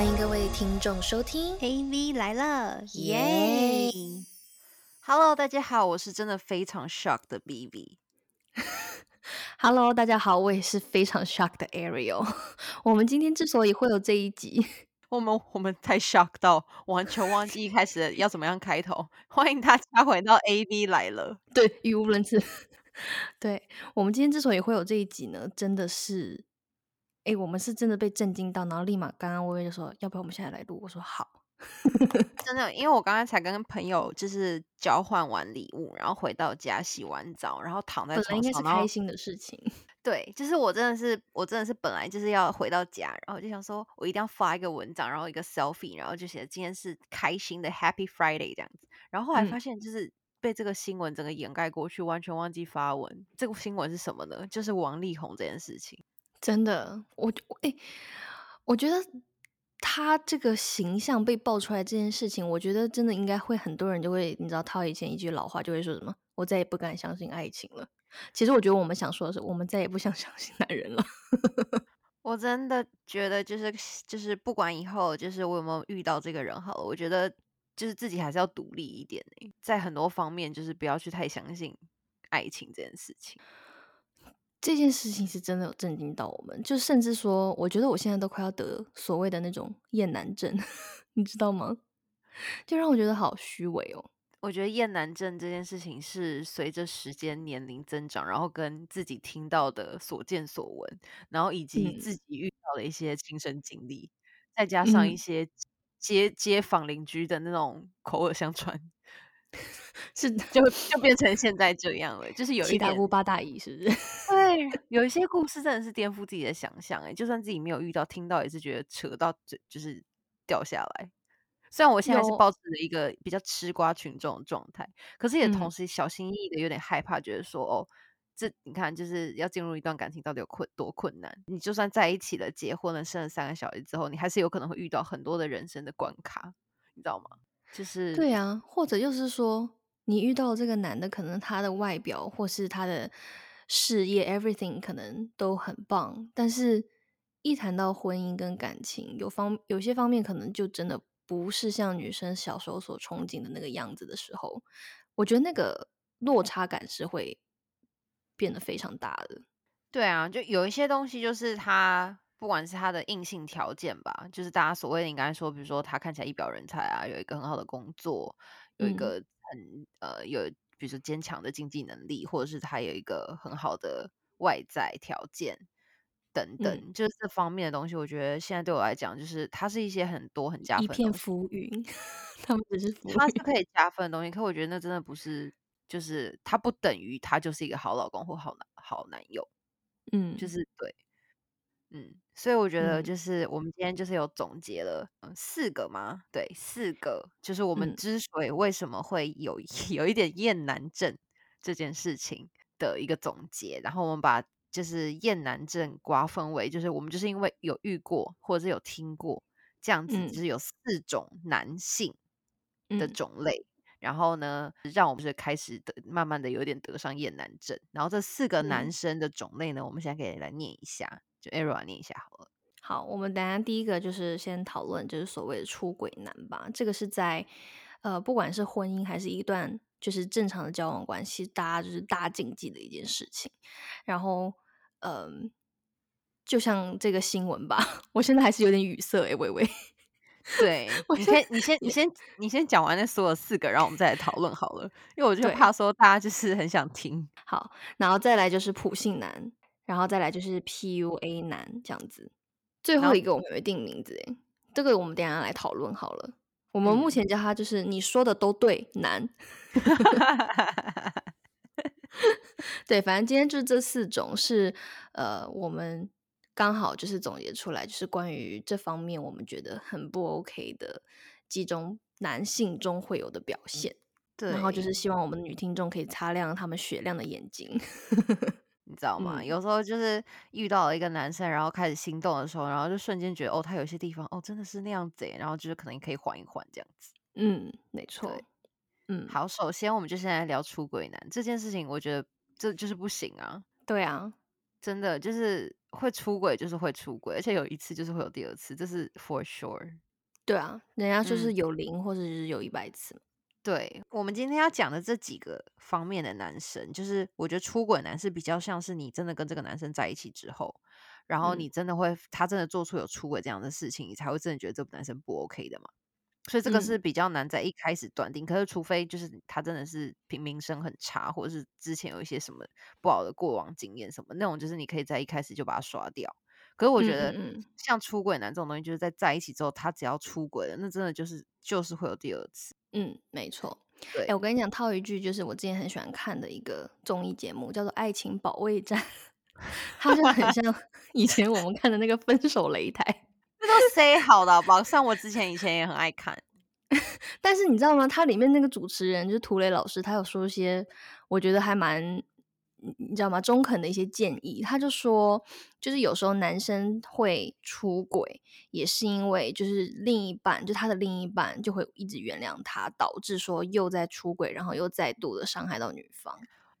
欢迎各位听众收听 AV 来了，耶！Hello，大家好，我是真的非常 shock 的 BB。Hello，大家好，我也是非常 shock 的 Ariel。我们今天之所以会有这一集，我们我们太 shock 到完全忘记一开始要怎么样开头。欢迎大家回到 AV 来了。对，语无伦次。对我们今天之所以会有这一集呢，真的是，哎，我们是真的被震惊到，然后立马刚刚微微就说，要不要我们现在来录？我说好。真的，因为我刚刚才跟朋友就是交换完礼物，然后回到家洗完澡，然后躺在本来应该是床上，开心的事情，对，就是我真的是，我真的是本来就是要回到家，然后就想说，我一定要发一个文章，然后一个 selfie，然后就写今天是开心的 Happy Friday 这样子。然后后来发嗯现，就是被这个新闻整个掩盖过去，完全忘记发文。这个新闻是什么呢？就是王力宏这件事情。真的，我我哎，我觉得他这个形象被爆出来这件事情，我觉得真的应该会很多人就会，你知道套以前一句老话，就会说什么“我再也不敢相信爱情了”。其实我觉得我们想说的是，我们再也不想 相信男人了。我真的觉得，就是就是不管以后就是我有没有遇到这个人好了，我觉得就是自己还是要独立一点欸在很多方面就是不要去太相信爱情这件事情。这件事情是真的有震惊到我们，就甚至说，我觉得我现在都快要得所谓的那种厌男症，你知道吗？就让我觉得好虚伪哦。我觉得厌男症这件事情是随着时间年龄增长，然后跟自己听到的所见所闻，然后以及嗯自己遇到的一些亲身经历，再加上一嗯，些街街坊邻居的那种口耳相传，是就就变成现在这样了。就是有一点七大姑八大姨，是不是？对，有一些故事真的是颠覆自己的想象，哎，就算自己没有遇到，听到也是觉得扯到就就是掉下来。虽然我现在是有，保持着一个比较吃瓜群众的状态，可是也同嗯。时小心翼翼的有点害怕，觉得说哦，这你看就是要进入一段感情到底有困多困难？你就算在一起了、结婚了、生了三个小孩之后，你还是有可能会遇到很多的人生的关卡，你知道吗？就是对啊，或者就是说，你遇到这个男的，可能他的外表或是他的事业，everything 可能都很棒，但是一谈到婚姻跟感情，有方有些方面可能就真的不是像女生小时候所憧憬的那个样子的时候，我觉得那个落差感是会变得非常大的。对啊，就有一些东西，就是他不管是他的硬性条件吧，就是大家所谓的你刚才说，比如说他看起来一表人才啊，有一个很好的工作，有一嗯个很呃有比如说坚强的经济能力，或者是他有一个很好的外在条件等嗯，等，就是这方面的东西，我觉得现在对我来讲，就是它是一些很多很加一片分的东西。浮云，他们只是浮云。它是可以加分的东西，可我觉得那真的不是，就是它不等于他就是一个好老公或好男好男友，嗯就嗯是对。嗯，所以我觉得嗯就是我们今天就是有总结了，嗯，四个吗？对，四个，就是我们嗯之所以为什么会有 有一点厌男症这件事情的一个总结，然后我们把就是厌男症瓜分为，就是我们就是因为有遇过或者是有听过这样子，就嗯是有四种男性的嗯种类。然后呢，让我们就是开始的慢慢的有点得上厌男症。然后这四个男嗯。生的种类呢，我们现在可以来念一下，就 Era 念一下好了。好，我们等下第一个就是先讨论，就是所谓的出轨男吧。这个是在呃，不管是婚姻还是一段就是正常的交往关系，大家就是大禁忌的一件事情。然后，嗯、就像这个新闻吧，我现在还是有点语塞诶，微微。对，我你先，你先，你 先，你先讲完那所有四个，然后我们再来讨论好了。因为我就怕说大家就是很想听。好，然后再来就是普信男，然后再来就是 PUA 男这样子。最然后，一个我们没定名字诶，这个我们等一下来讨论好了。我们目嗯，前叫他就是你说的都对男。对，反正今天就是这四种是呃，我们刚好就是总结出来，就是关于这方面我们觉得很不 OK 的几种男性中会有的表现，对然后就是，希望我们的女听众可以擦亮他们雪亮的眼睛。你知道吗？嗯，有时候就是遇到了一个男生，然后开始心动的时候，然后就瞬间觉得哦，他有些地方哦真的是那样子耶，然后就是可能可以缓一缓这样子。嗯，没对，错，嗯，好，首先我们就先来聊出轨男这件事情，我觉得这就是不行啊。对啊，真的就是会出轨就是会出轨，而且有一次就是会有第二次，这是 for sure。对啊，人家就是嗯有零或者是有一百次嘛。对我们今天要讲的这几个方面的男生，就是我觉得出轨男是比较像是你真的跟这个男生在一起之后，然后嗯你真的会他真的做出有出轨这样的事情，你才会真的觉得这个男生不 OK 的嘛。所以这个嗯是比较难在一开始断定，可是除非就是他真的是平名声很差，或者是之前有一些什么不好的过往经验什么那种，就是你可以在一开始就把它刷掉。可是我觉得像出轨男这种东西，就是在在一起之后，他只要出轨了，那真的就是就是会有第二次。嗯，没错。对哎、我跟你讲，套一句，就是我之前很喜欢看的一个综艺节目，叫做《爱情保卫战》，它就很像 以前我们看的那个《分手擂台》。这都 say 好的好不好？像我之前以前也很爱看。但是你知道吗？它里面那个主持人就是涂磊老师，他有说一些我觉得还蛮，你你知道吗？中肯的一些建议。他就说，就是有时候男生会出轨，也是因为就是另一半，就他的另一半就会一直原谅他，导致说又在出轨，然后又再度的伤害到女方。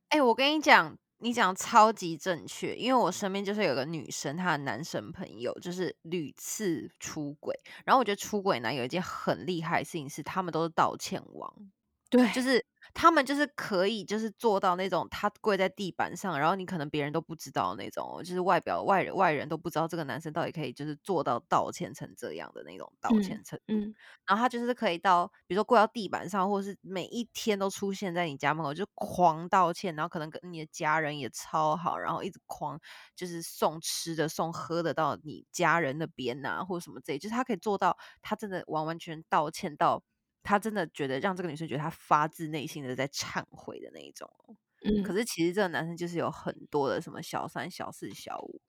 哎、我跟你讲，你讲超级正确，因为我身边就是有个女生，她的男生朋友就是屡次出轨，然后我觉得出轨呢有一件很厉害的事情是，他们都是道歉王，对就是他们就是可以就是做到那种他跪在地板上，然后你可能别人都不知道那种哦，就是外表外人外人都不知道这个男生到底可以就是做到道歉成这样的那种道歉程度。嗯然后他就是可以到，比如说跪到地板上，或者是每一天都出现在你家门口，就狂道歉，然后可能跟你的家人也超好，然后一直狂就是送吃的、送喝的到你家人那边呐、或者什么之类，就是他可以做到，他真的完完全全道歉到，他真的觉得让这个女生觉得他发自内心的在忏悔的那一种哦。嗯，可是其实这个男生就是有很多的什么小三、小四、小五，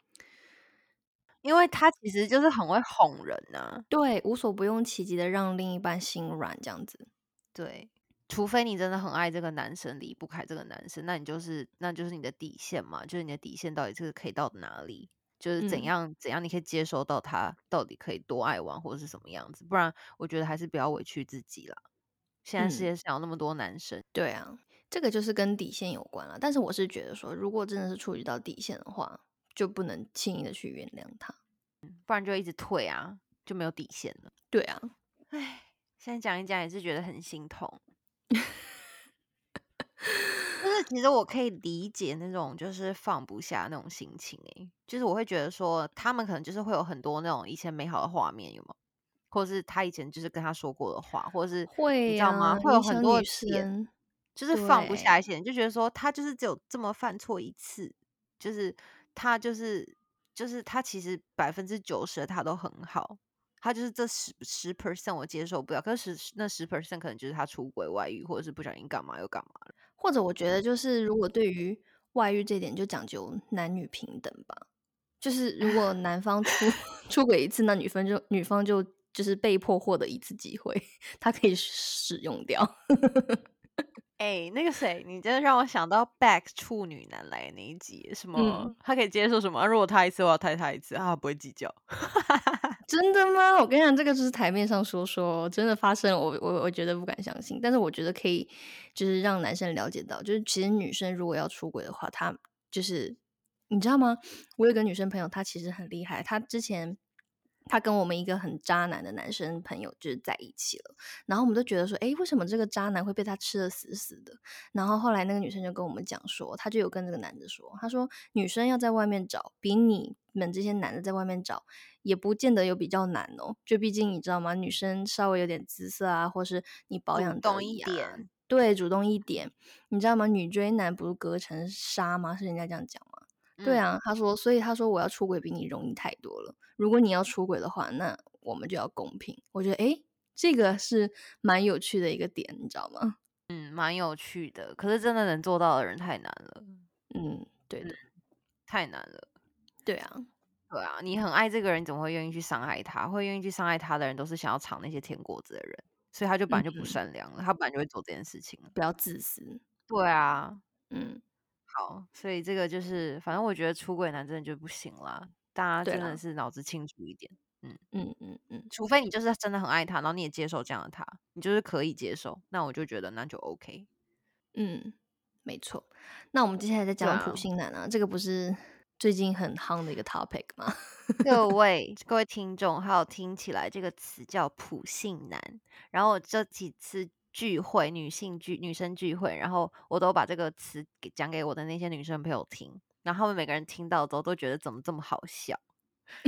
因为他其实就是很会哄人呐、对，无所不用其极的让另一半心软，这样子。对，除非你真的很爱这个男生，离不开这个男生，那你就是那就是你的底线嘛，就是你的底线到底是可以到哪里，就是怎嗯样、怎样你可以接受到他到底可以多爱玩或者是什么样子，不然我觉得还是不要委屈自己啦。现在世嗯界上有那么多男生，对啊，这个就是跟底线有关了。但是我是觉得说，如果真的是触及到底线的话，就不能轻易的去原谅他。不然就一直退啊，就没有底线了。对啊，唉，现在讲一讲也是觉得很心痛。就是其实我可以理解那种就是放不下那种心情诶、就是我会觉得说他们可能就是会有很多那种以前美好的画面，有吗？或者是他以前就是跟他说过的话，或者是会你知道吗？会有很多的点，就是放不下对一些人，就觉得说他就是只有这么犯错一次，就是他就是就是他其实百分之九十他都很好，他就是这十十 percent 我接受不了，可是十那十 percent 可能就是他出轨外遇，或者是不小心干嘛又干嘛了。或者我觉得就是，如果对于外遇这点，就讲究男女平等吧。就是如果 男方出出轨一次，那女方就女方就就是被迫获得一次机会，她可以使用掉。哎、那个谁，你真的让我想到 Back 处女男来的那一集，什么、嗯他可以接受什么？啊如果他一次，我要太他一次，啊，他不会计较。真的吗？我跟你讲，这个就是台面上说说，真的发生，我我我觉得不敢相信。但是我觉得可以，就是让男生了解到，就是其实女生如果要出轨的话，她就是你知道吗？我有个女生朋友，她其实很厉害，她之前。她跟我们一个很渣男的男生朋友就是在一起了，然后我们都觉得说，诶，为什么这个渣男会被他吃的死死的？然后后来那个女生就跟我们讲说，她就有跟这个男的说，她说女生要在外面找，比你们这些男的在外面找也不见得有比较难哦。就毕竟你知道吗？女生稍微有点姿色啊，或是你保主养动一点，对，主动一点。你知道吗？女追男不是隔层纱吗？是人家这样讲吗？对嗯，啊，他说，所以他说我要出轨比你容易太多了。如果你要出轨的话，那我们就要公平。我觉得，诶，这个是蛮有趣的一个点，你知道吗？嗯，蛮有趣的。可是真的能做到的人太难了，嗯，对的，太难了。对啊，对啊，你很爱这个人，怎么会愿意去伤害他？会愿意去伤害他的人，都是想要尝那些甜果子的人，所以他就本来就不嗯善良了，他本来就会做这件事情了。不要自私。对啊，嗯，好，所以这个就是，反正我觉得出轨男真的就不行啦，大家真的是脑子清楚一点，嗯嗯嗯嗯，除非你就是真的很爱他，然后你也接受这样的他，你就是可以接受，那我就觉得那就 OK。嗯，没错。那我们接下来再讲普信男啊，这个不是最近很夯的一个 topic 吗？各位各位听众，还有听起来这个词叫普信男。然后这几次聚会，女性聚女生聚会，然后我都把这个词给讲给我的那些女生朋友听，然后他们每个人听到之后都觉得怎么这么好笑，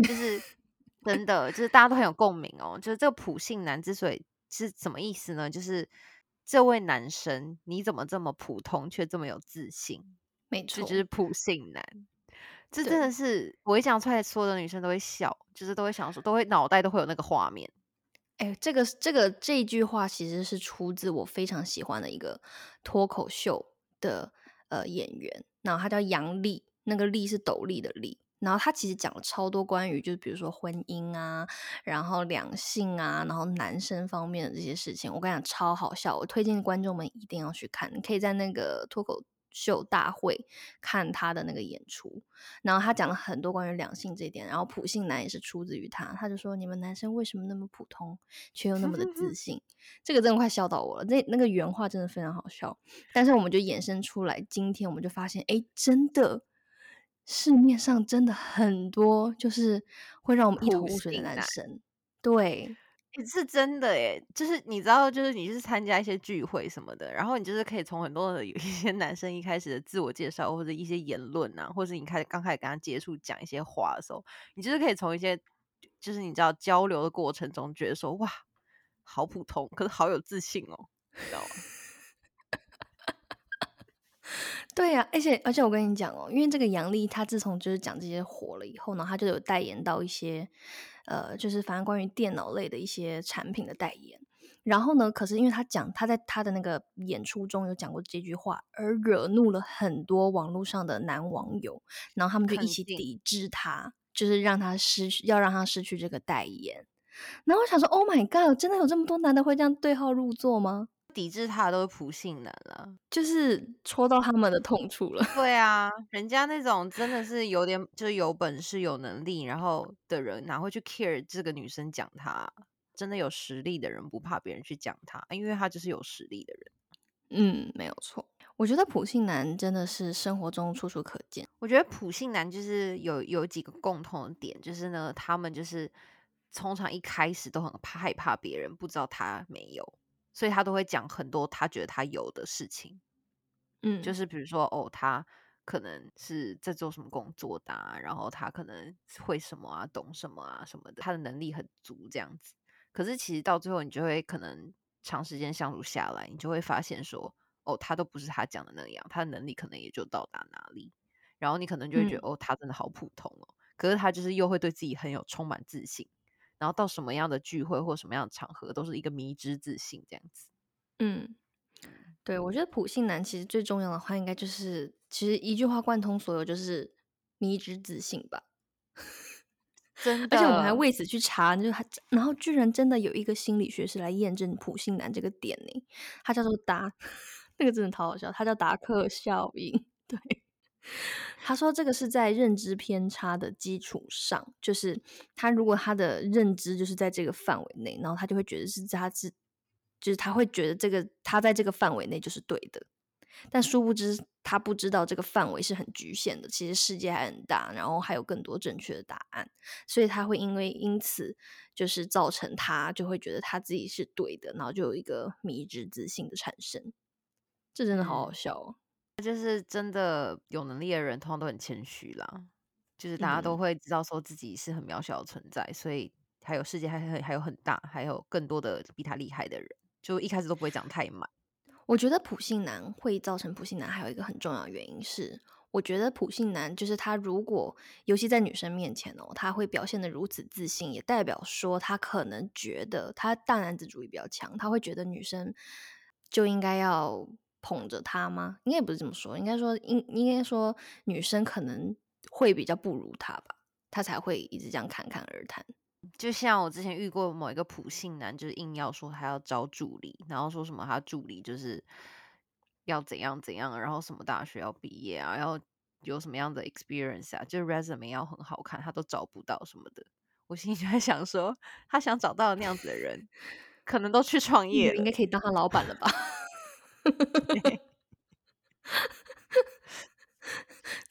就是 真的，就是大家都很有共鸣哦。就是这个普信男之所以是什么意思呢？就是这位男生你怎么这么普通却这么有自信？没错，就是普信男。这真的是我一讲出来，所有的女生都会笑，就是都会想说，都会脑袋都会有那个画面。哎，这个这个这句话其实是出自我非常喜欢的一个脱口秀的呃演员，然后他叫杨丽，那个丽是斗笠的丽，然后他其实讲了超多关于就比如说婚姻啊，然后两性啊，然后男生方面的这些事情，我跟你讲超好笑，我推荐观众们一定要去看，你可以在那个脱口。秀大会看他的那个演出，然后他讲了很多关于两性这一点，然后普信男也是出自于他，他就说你们男生为什么那么普通，却又那么的自 信？这个真的快笑到我了，那那个原话真的非常好笑。但是我们就衍生出来，今天我们就发现，哎，真的市面上真的很多，就是会让我们一头雾水的男生，对。是真的耶，就是你知道，就是你是参加一些聚会什么的，然后你就是可以从很多的 有一些男生一开始的自我介绍或者一些言论啊，或者你开始刚开始跟他接触讲一些话的时候，你就是可以从一些就是你知道交流的过程中觉得说哇，好普通，可是好有自信哦，知道吗？对呀，而且而且我跟你讲哦，因为这个杨丽她自从就是讲这些火了以后呢，她就有代言到一些。呃，就是反正关于电脑类的一些产品的代言，然后呢，可是因为他讲他在他的那个演出中有讲过这句话，而惹怒了很多网络上的男网友，然后他们就一起抵制他，就是让他失去，要让他失去这个代言。然后我想说，Oh my God，真的有这么多男的会这样对号入座吗？抵制他的都是普信男了，就是戳到他们的痛处了。对啊，人家那种真的是有点就是有本事、有能力，然后的人哪会去 care 这个女生讲他？真的有实力的人不怕别人去讲他，因为他就是有实力的人。嗯，没有错。我觉得普信男真的是生活中处处可见。我觉得普信男就是有有几个共同的点，就是呢，他们就是通常一开始都很怕害怕别人不知道他没有。所以他都会讲很多他觉得他有的事情，嗯，就是比如说哦，他可能是在做什么工作的，然后他可能会什么啊，懂什么啊什么的，他的能力很足这样子。可是其实到最后，你就会可能长时间相处下来，你就会发现说，哦，他都不是他讲的那样，他的能力可能也就到达哪里，然后你可能就会觉得，哦，他真的好普通哦。可是他就是又会对自己很有充满自信。然后到什么样的聚会或什么样的场合，都是一个迷之自信这样子。嗯，对，我觉得普信男其实最重要的话，应该就是其实一句话贯通所有，就是迷之自信吧。真的，而且我们还为此去查，就他，然后居然真的有一个心理学是来验证普信男这个点呢。他叫做达，那个真的超好笑，他叫达克效应。对。他说：“这个是在认知偏差的基础上，就是他如果他的认知就是在这个范围内，然后他就会觉得是他是，就是他会觉得这个他在这个范围内就是对的，但殊不知他不知道这个范围是很局限的，其实世界还很大，然后还有更多正确的答案，所以他会因为因此就是造成他就会觉得他自己是对的，然后就有一个迷之自信的产生，这真的好好笑哦。”就是真的有能力的人，通常都很谦虚啦。就是大家都会知道说自己是很渺小的存在，所以还有世界还很还有很大，还有更多的比他厉害的人，就一开始都不会讲太满。我觉得普信男会造成普信男，还有一个很重要的原因是，我觉得普信男就是他如果尤其在女生面前哦，他会表现的如此自信，也代表说他可能觉得他大男子主义比较强，他会觉得女生就应该要。捧着他吗？应该也不是这么说，应该说应应该说女生可能会比较不如他吧，他才会一直这样侃侃而谈。就像我之前遇过某一个普信男，就是硬要说他要招助理，然后说什么他助理就是要怎样怎样，然后什么大学要毕业啊，然后有什么样的 experience 啊，就是 resume 要很好看，他都找不到什么的。我心里就在想说，他想找到那样子的人，可能都去创业，应该可以当他老板了吧。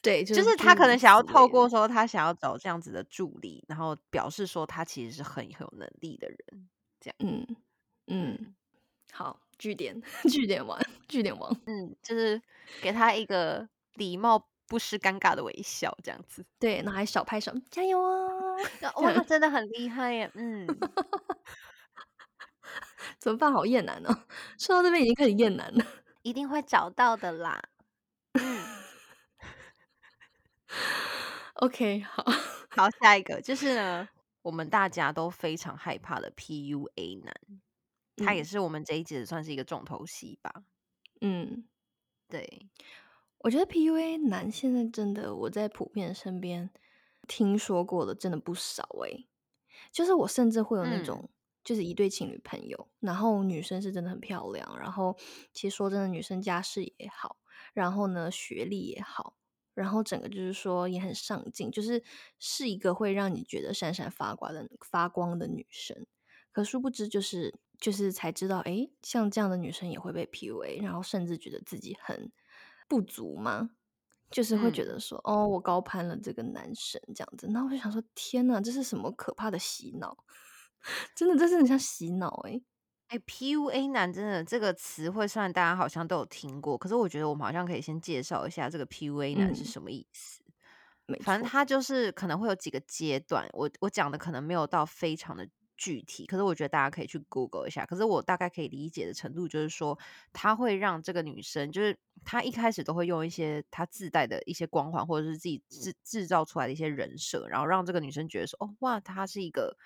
对，就就是他可能想要。透过说他想要找这样子的助理，然后表示说他其实是很很有能力的人，这样。嗯嗯，嗯好，据点 据点王据点王，嗯，就是给他一个礼貌不失尴尬的微笑，这样子。对，然后还小拍手，加油啊！哇，他真的很厉害耶！嗯，怎么办？好厌男哦，说到这边已经开始厌男了。一定会找到的啦。OK，好，好，下一个就是呢，我们大家都非常害怕的 PUA 男，他也嗯是我们这一集的算是一个重头戏吧。嗯，对，我觉得 PUA 男现在真的我在普遍身边听说过的真的不少诶、就是我甚至会有那嗯种。就是一对情侣朋友，然后女生是真的很漂亮，然后其实说真的，女生家世也好，然后呢学历也好，然后整个就是说也很上进，就是是一个会让你觉得闪闪发光的发光的女生。可殊不知，就是就是才知道，诶，像这样的女生也会被 PUA，然后甚至觉得自己很不足吗？就是会觉嗯得说，哦，我高攀了这个男生这样子。那我就想说，天哪，这是什么可怕的洗脑？真的，这是很像洗脑诶、哎、p u a 男真的这个词汇，虽然大家好像都有听过，可是我觉得我们好像可以先介绍一下这个 PUA 男是嗯什么意思。反正他就是可能会有几个阶段，我我讲的可能没有到非常的具体，可是我觉得大家可以去 Google 一下。可是我大概可以理解的程度就是说，他会让这个女生，就是他一开始都会用一些他自带的一些光环，或者是自己制制造出来的一些人设，然后让这个女生觉得说，哦哇，他是一个。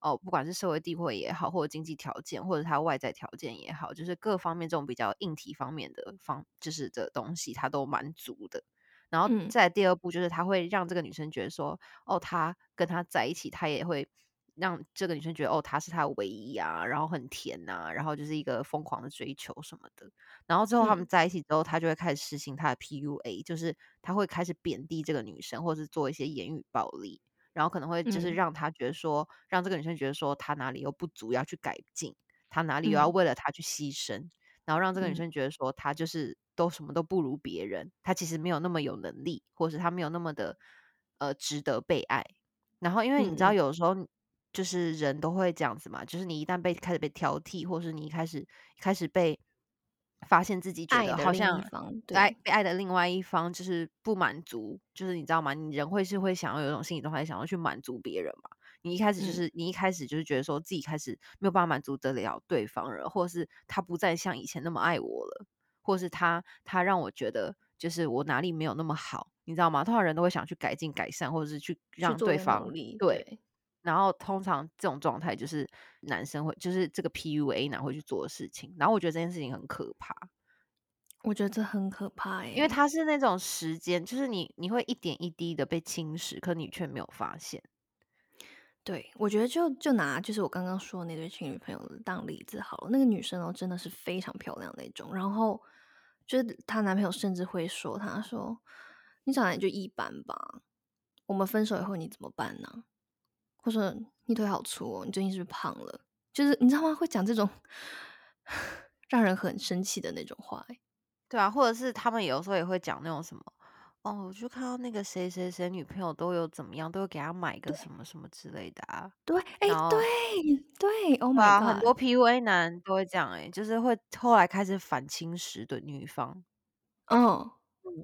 哦，不管是社会地位也好，或者经济条件，或者他外在条件也好，就是各方面这种比较硬体方面的方，就是的东西，他都蛮足的。然后嗯再第二步就是他会让这个女生觉得说，哦，他跟他在一起，他也会让这个女生觉得，哦，他是他的唯一啊，然后很甜呐、然后就是一个疯狂的追求什么的。然后之后他们嗯在一起之后，他就会开始实行他的 PUA，就是他会开始贬低这个女生，或是做一些言语暴力，然后可能会就是嗯让他觉得说，让这个女生觉得说她哪里又不足要去改进，她哪里又要嗯为了他去牺牲。然后让这个女嗯生觉得说她就是都什么都不如别人，她其实没有那么有能力，或是她没有那么的呃值得被爱。然后因为你知道，有时候就是人都会这样子嘛，就是你一旦被开始被挑剔，或是你一开始开始被发现自己觉得好像对，被爱的另外一方就是不满足，就是你知道吗？你人会是会想要有一种心理状态，想要去满足别人嘛。你一开始就嗯是、你一开始就是觉得说自己开始没有办法满足得了对方了，或者是他不再像以前那么爱我了，或是他他让我觉得就是我哪里没有那么好，你知道吗？通常人都会想去改进改善，或者是去让对方，对。对，然后通常这种状态就是男生会，就是这个 PUA 男会去做的事情。然后我觉得这件事情很可怕，我觉得这很可怕诶、因为它是那种时间，就是你你会一点一滴的被侵蚀，可你却没有发现。对，我觉得就就拿就是我刚刚说的那对情侣朋友当例子好了，那个女生哦真的是非常漂亮那种，然后就是她男朋友甚至会说，她说你长得也就一般吧，我们分手以后你怎么办呢？或者你腿好粗哦，你最近是不是胖了？就是你知道吗？会讲这种 让人很生气的那种话欸。对啊，或者是他们有时候也会讲那种什么，哦，我就看到那个谁谁谁女朋友都有怎么样，都有给他买个什么什么之类的啊。对，哎，对对，Oh my 啊，很 god，多 PUA 男都会这样哎、就是会后来开始反侵蚀的女方。嗯，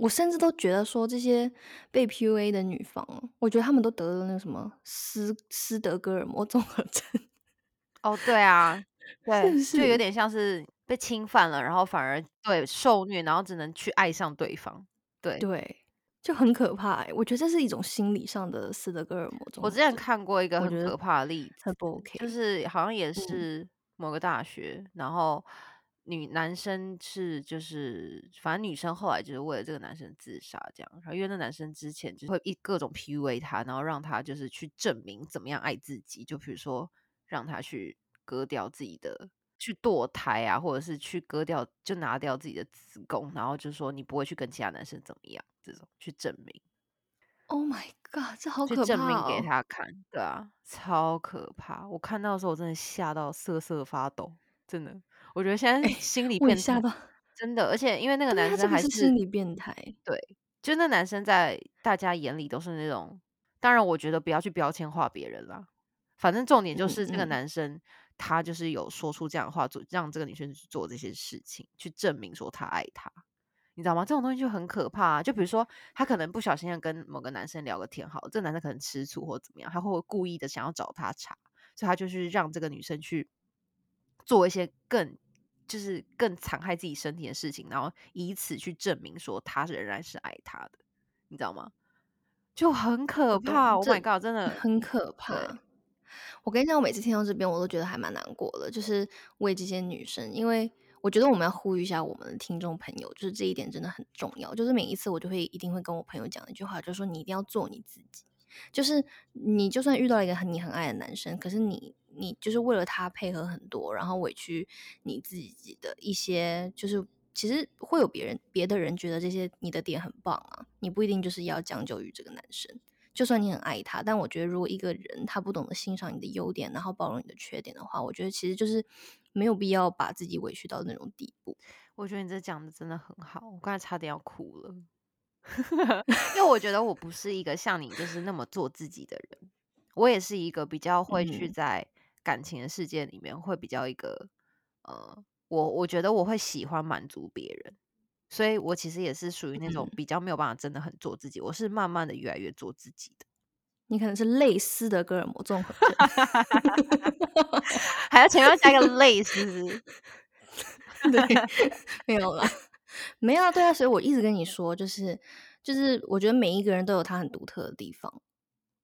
我甚至都觉得说这些被 PUA 的女方哦，我觉得她们都得了那个什么斯斯德哥尔摩综合症，哦，对啊，对，就有？点像是被侵犯了，然后反而对受虐，然后只能去爱上对方。对，对，就很可怕欸。我觉得这是一种心理上的斯德哥尔摩综合我之前，看过一个很可怕的例子，很不 OK 就。是好像也嗯是某个大学，然后女男生是就是，反正女生后来就是为了这个男生自杀这样，然后因为那男生之前就会一各种 PUA 他，然后让他就是去证明怎么样爱自己，就比如说让他去割掉自己的。去堕胎啊，或者是去割掉，就拿掉自己的子宫，然后就说你不会去跟其他男生怎么样，这种去证明。Oh my god，这好可怕证明给哦！他看，对啊，超可怕！我看到的时候，我真的吓到瑟瑟发抖，真的。我觉得现在哎，心理变态。真的，而且因为那个男生还个是心理变态。对，就那男生在大家眼里都是那种，当然我觉得不要去标签化别人啦。反正重点就是这个男生他就是有说出这样的话，做让这个女生去做这些事情，去证明说他爱她。你知道吗？这种东西就很可怕。就比如说，他可能不小心要跟某个男生聊个天，好，这个男生可能吃醋或怎么样，他会故意的想要找他茬，所以他就是让这个女生去做一些更就是更残害自己身体的事情，然后以此去证明说他仍然是爱他的，你知道吗？就很可怕。Oh my god，真的很可怕。我跟你讲，我每次听到这边，我都觉得还蛮难过的，就是为这些女生，因为。我觉得我们要呼吁一下我们的听众朋友，就是这一点真的很重要。就是每一次我就会一定会跟我朋友讲一句话，就是说你一定要做你自己。就是你就算遇到一个很你很爱的男生，可是你你就是为了他配合很多，然后委屈你自己的一些，就是其实会有别人别的人觉得这些你的点很棒啊，你不一定就是要将就于这个男生。就算你很爱他，但我觉得如果一个人他不懂得欣赏你的优点，然后包容你的缺点的话，我觉得其实就是没有必要把自己委屈到那种地步。我觉得你这讲的真的很好，我刚才差点要哭了，因为我觉得我不是一个像你就是那么做自己的人，我也是一个比较会去在感情的世界里面会比较一个呃，我我觉得我会喜欢满足别人。所以我其实也是属于那种比较没有办法真的很做自己，我是慢慢的越来越做自己的。你可能是类似的戈尔摩综合症，还要前面加一个类似，对，没有了，没有对啊。所以我一直跟你说，就是就是，我觉得每一个人都有他很独特的地方。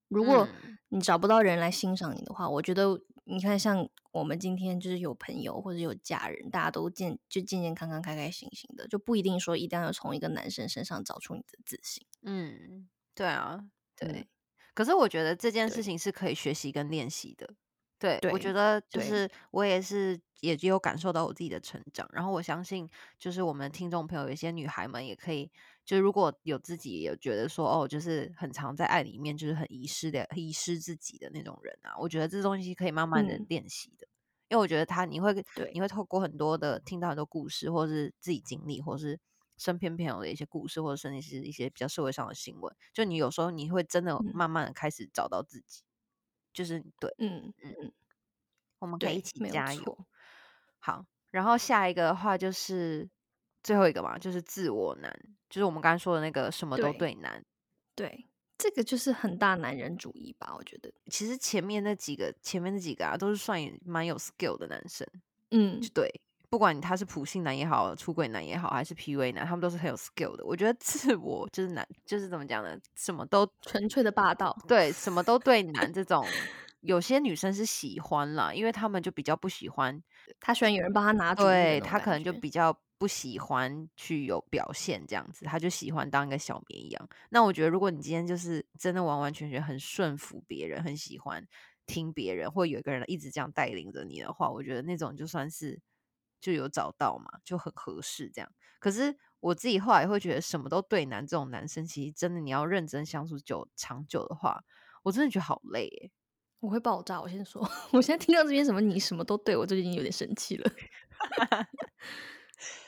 如果你找不到人来欣赏你的话，我觉得你看，像我们今天就是有朋友或者有家人，大家都健就健健康康、开开心心的，就不一定说一定要从一个男生身上找出你的自信。嗯，对啊，对。可是我觉得这件事情是可以学习跟练习的。对，我觉得就是我也是也有感受到我自己的成长。然后我相信，就是我们听众朋友，有些女孩们也可以。就如果有自己有觉得说哦，就是很常在爱里面，就是很遗失的、遗失自己的那种人啊，我觉得这东西可以慢慢的练习的。因为我觉得他你会对你会透过很多的听到很多故事，或是自己经历，或是身边朋友的一些故事，或者甚至是一些比较社会上的新闻，就你有时候你会真的慢慢的开始找到自己。就是对，嗯嗯嗯，我们可以一起加油。好，然后下一个的话就是最后一个嘛，就是自我难。就是我们刚刚说的那个什么都对难，对，这个就是很大男人主义吧？我觉得其实前面那几个，前面那几个啊，都是算蛮有 skill 的男生。嗯，对，不管他是普信男也好，出轨男也好，还是 PUA 男，他们都是很有 skill 的。我觉得自我就是男，就是怎么讲呢？什么都纯粹的霸道，对，什么都对男这种，有些女生是喜欢啦，因为他们就比较不喜欢，他喜欢有人帮他拿主对他可能就比较。不喜欢去有表现这样子，他就喜欢当一个小绵羊。那我觉得，如果你今天就是真的完完全全很顺服别人，很喜欢听别人，或有一个人一直这样带领着你的话，我觉得那种就算是就有找到嘛，就很合适这样。可是我自己后来会觉得，什么都对男这种男生，其实真的你要认真相处久长久的话，我真的觉得好累诶，我会爆炸。我先说，我现在听到这边什么你什么都对我，就已经有点生气了。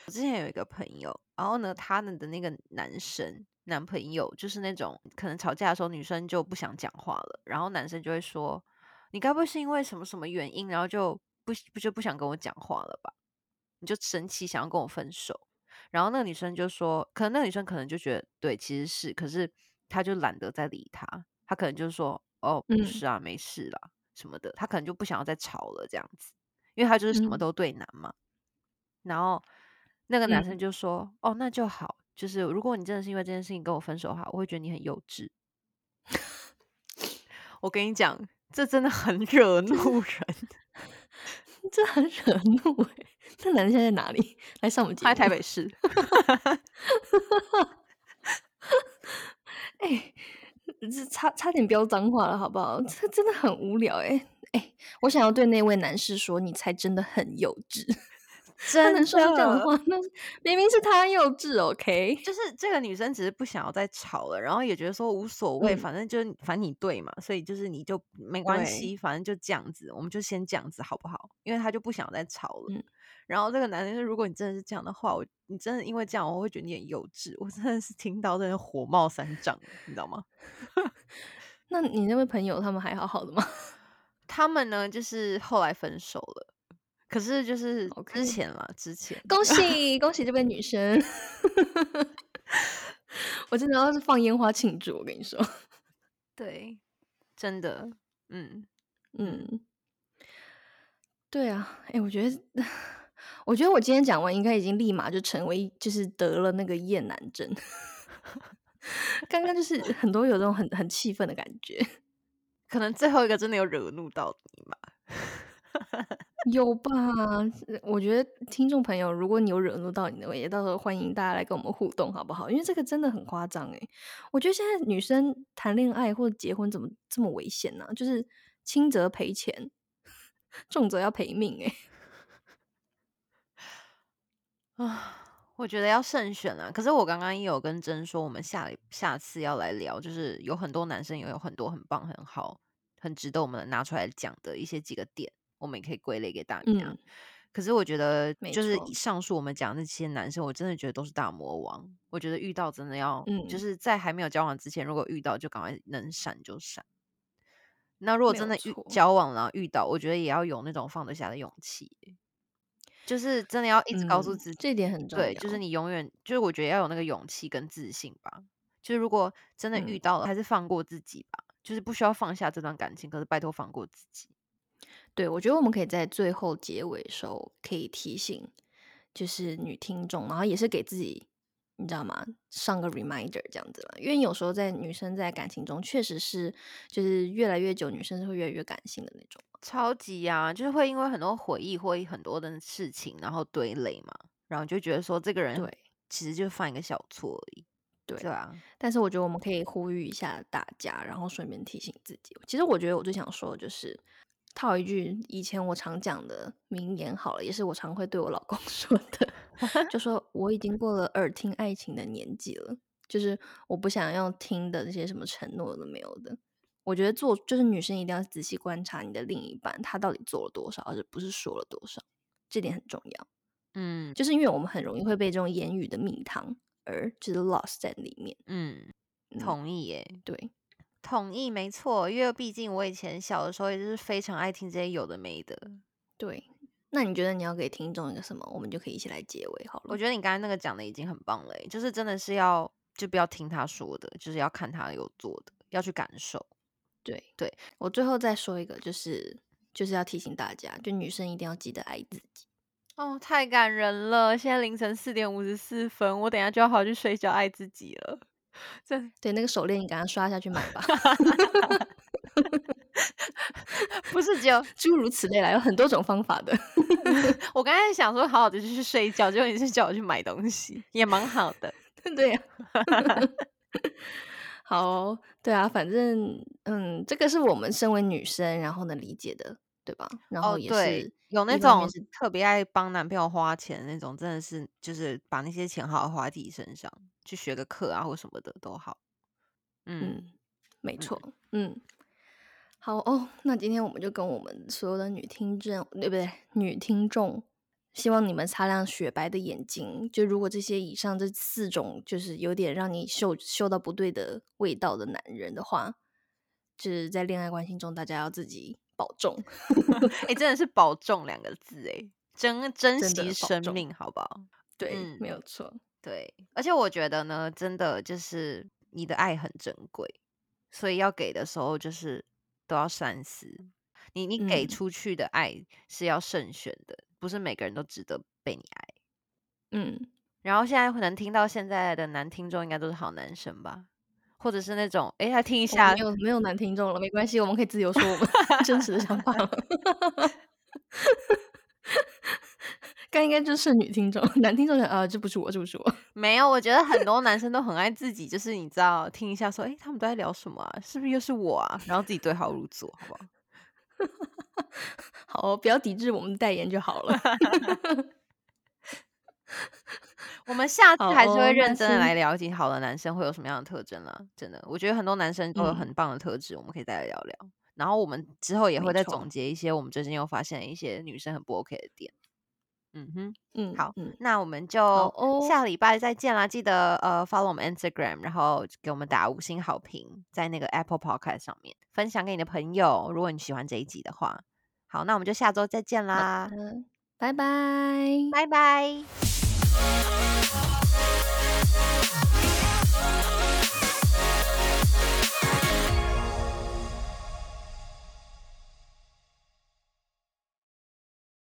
我之前有一个朋友，然后呢，他们的那个男生男朋友就是那种可能吵架的时候，女生就不想讲话了，然后男生就会说：“你该不会是因为什么什么原因，然后就不不就不想跟我讲话了吧？你就生气想要跟我分手？”然后那个女生就说：“可能那个女生可能就觉得对，其实是，可是她就懒得再理他，她可能就说：哦，不是啊，没事啦什么的，她可能就不想要再吵了这样子，因为她就是什么都对男嘛，然后。”那个男生就说：“哦，那就好。就是如果你真的是因为这件事情跟我分手的话，我会觉得你很幼稚。我跟你讲，这真的很惹怒人，这很惹怒哎！这男生现在在哪里？来上我们节目？在台北市。哎，这差差点飙脏话了，好不好？这真的很无聊哎哎！我想要对那位男士说，你才真的很幼稚。”他真能说出这样的的话，那明明是他幼稚，OK？就是这个女生只是不想要再吵了，然后也觉得说无所谓，嗯反正就是反正你对嘛，所以就是你就没关系，反正就这样子，我们就先这样子好不好？因为他就不想再吵了。嗯然后这个男生说，如果你真的是这样的话，我你真的因为这样，我会觉得你很幼稚。我真的是听到真的火冒三丈，你知道吗？那你那位朋友他们还好好的吗？他们呢，就是后来分手了，可是就是之前啦，之前恭喜恭喜这位女生！我真的要是放烟花庆祝，我跟你说，对，真的，嗯，嗯，对啊，哎、我觉得，我觉得我今天讲完，应该已经立马就成为就是得了那个厌男症。刚刚就是很多有这种很很气愤的感觉，可能最后一个真的有惹怒到你吧。有吧？我觉得听众朋友，如果你有惹怒到你的，也到时候欢迎大家来跟我们互动，好不好？因为这个真的很夸张诶。我觉得现在女生谈恋爱或者结婚怎么这么危险呢、就是轻则赔钱，重则要赔命诶。啊，我觉得要慎选啊。可是我刚刚也有跟真说，我们下礼下次要来聊，就是有很多男生也有很多很棒、很好、很值得我们拿出来讲的一些几个点，我们也可以归类给大家。嗯可是我觉得，就是以上述我们讲的那些男生，我真的觉得都是大魔王。我觉得遇到真的要，就嗯是在还没有交往之前，如果遇到就赶快能闪就闪。那如果真的遇交往了遇到，我觉得也要有那种放得下的勇气耶，就是真的要一直告诉嗯自己，这点很重要。对，就是你永远就是我觉得要有那个勇气跟自信吧。就是如果真的遇嗯到了，还是放过自己吧。就是不需要放下这段感情，可是拜托放过自己。对，我觉得我们可以在最后结尾的时候可以提醒，就是女听众，然后也是给自己，你知道吗？上个 reminder 这样子了。因为有时候在女生在感情中，确实是就是越来越久，女生是会越来越感性的那种。超级呀、就是会因为很多回忆或很多的事情，然后堆累嘛，然后就觉得说这个人对其实就犯一个小错而已。对对啊，但是我觉得我们可以呼吁一下大家，然后顺便提醒自己。其实我觉得我最想说的就是套一句以前我常讲的名言好了，也是我常会对我老公 说的，就说我已经过了耳听爱情的年纪了，就是我不想要听的那些什么承诺都没有的。我觉得做就是女生一定要仔细观察你的另一半，他到底做了多少，而不是说了多少，这点很重要。嗯就是因为我们很容易会被这种言语的蜜糖而就是 lost 在里面。嗯，嗯同意耶，对，同意，没错。因为毕竟我以前小的时候也就是非常爱听这些有的没的。对，那你觉得你要给听众一个什么？我们就可以一起来结尾好了。我觉得你刚才那个讲的已经很棒了耶，就是真的是要就不要听他说的，就是要看他有做的，要去感受。对对，我最后再说一个，就是就是要提醒大家，就女生一定要记得爱自己。哦，太感人了！现在凌晨四点五十四分，我等下就要好好去睡觉，爱自己了。这对，那个手链你赶快刷下去买吧，不是只有诸如此类啦，有很多种方法的。我刚才想说好好的去睡觉，结果你是叫我去买东西，也蛮好的。对呀、好哦、对啊，反正嗯，这个是我们身为女生，然后能理解的，对吧？然哦，后也对是，有那种特别爱帮男朋友花钱那种，真的是就是把那些钱好好花在自己身上，去学个课啊或什么的都好。嗯，嗯，没错，嗯，好哦，那今天我们就跟我们所有的女听众，对不对？女听众，希望你们擦亮雪白的眼睛。就如果这些以上这四种，就是有点让你嗅嗅到不对的味道的男人的话，就是在恋爱关系中，大家要自己保重。哎、真的是保重两个字，哎，珍珍惜生命，好不好？对，嗯没有错。对，而且我觉得呢，真的就是你的爱很珍贵，所以要给的时候就是都要三思。你你给嗯出去的爱是要慎选的，不是每个人都值得被你爱。嗯，然后现在能听到现在的男听众应该都是好男生吧，或者是那种哎，来听一下没有没有男听众了，没关系，我们可以自由说我们 真实的想法了。刚应该就是女听众，男听众想啊，这不是我，这不是我。没有？我觉得很多男生都很爱自己，就是你知道听一下说，哎，他们都在聊什么啊？是不是又是我啊？然后自己对号入座，好不好？好哦，不要抵制我们的代言就好了。我们下次好还是会认真的先来了解好的男生会有什么样的特征啦，真的，我觉得很多男生都有嗯，很棒的特质，我们可以再来聊聊。然后我们之后也会再总错，结一些我们最近又发现的一些女生很不 OK 的点。嗯哼，好，嗯好，那我们就哦，下礼拜再见啦！记得呃 follow 我们 Instagram，然后给我们打五星好评，在那个 Apple Podcast 上面分享给你的朋友。如果你喜欢这一集的话，好，那我们就下周再见啦，的，拜拜。拜拜。Música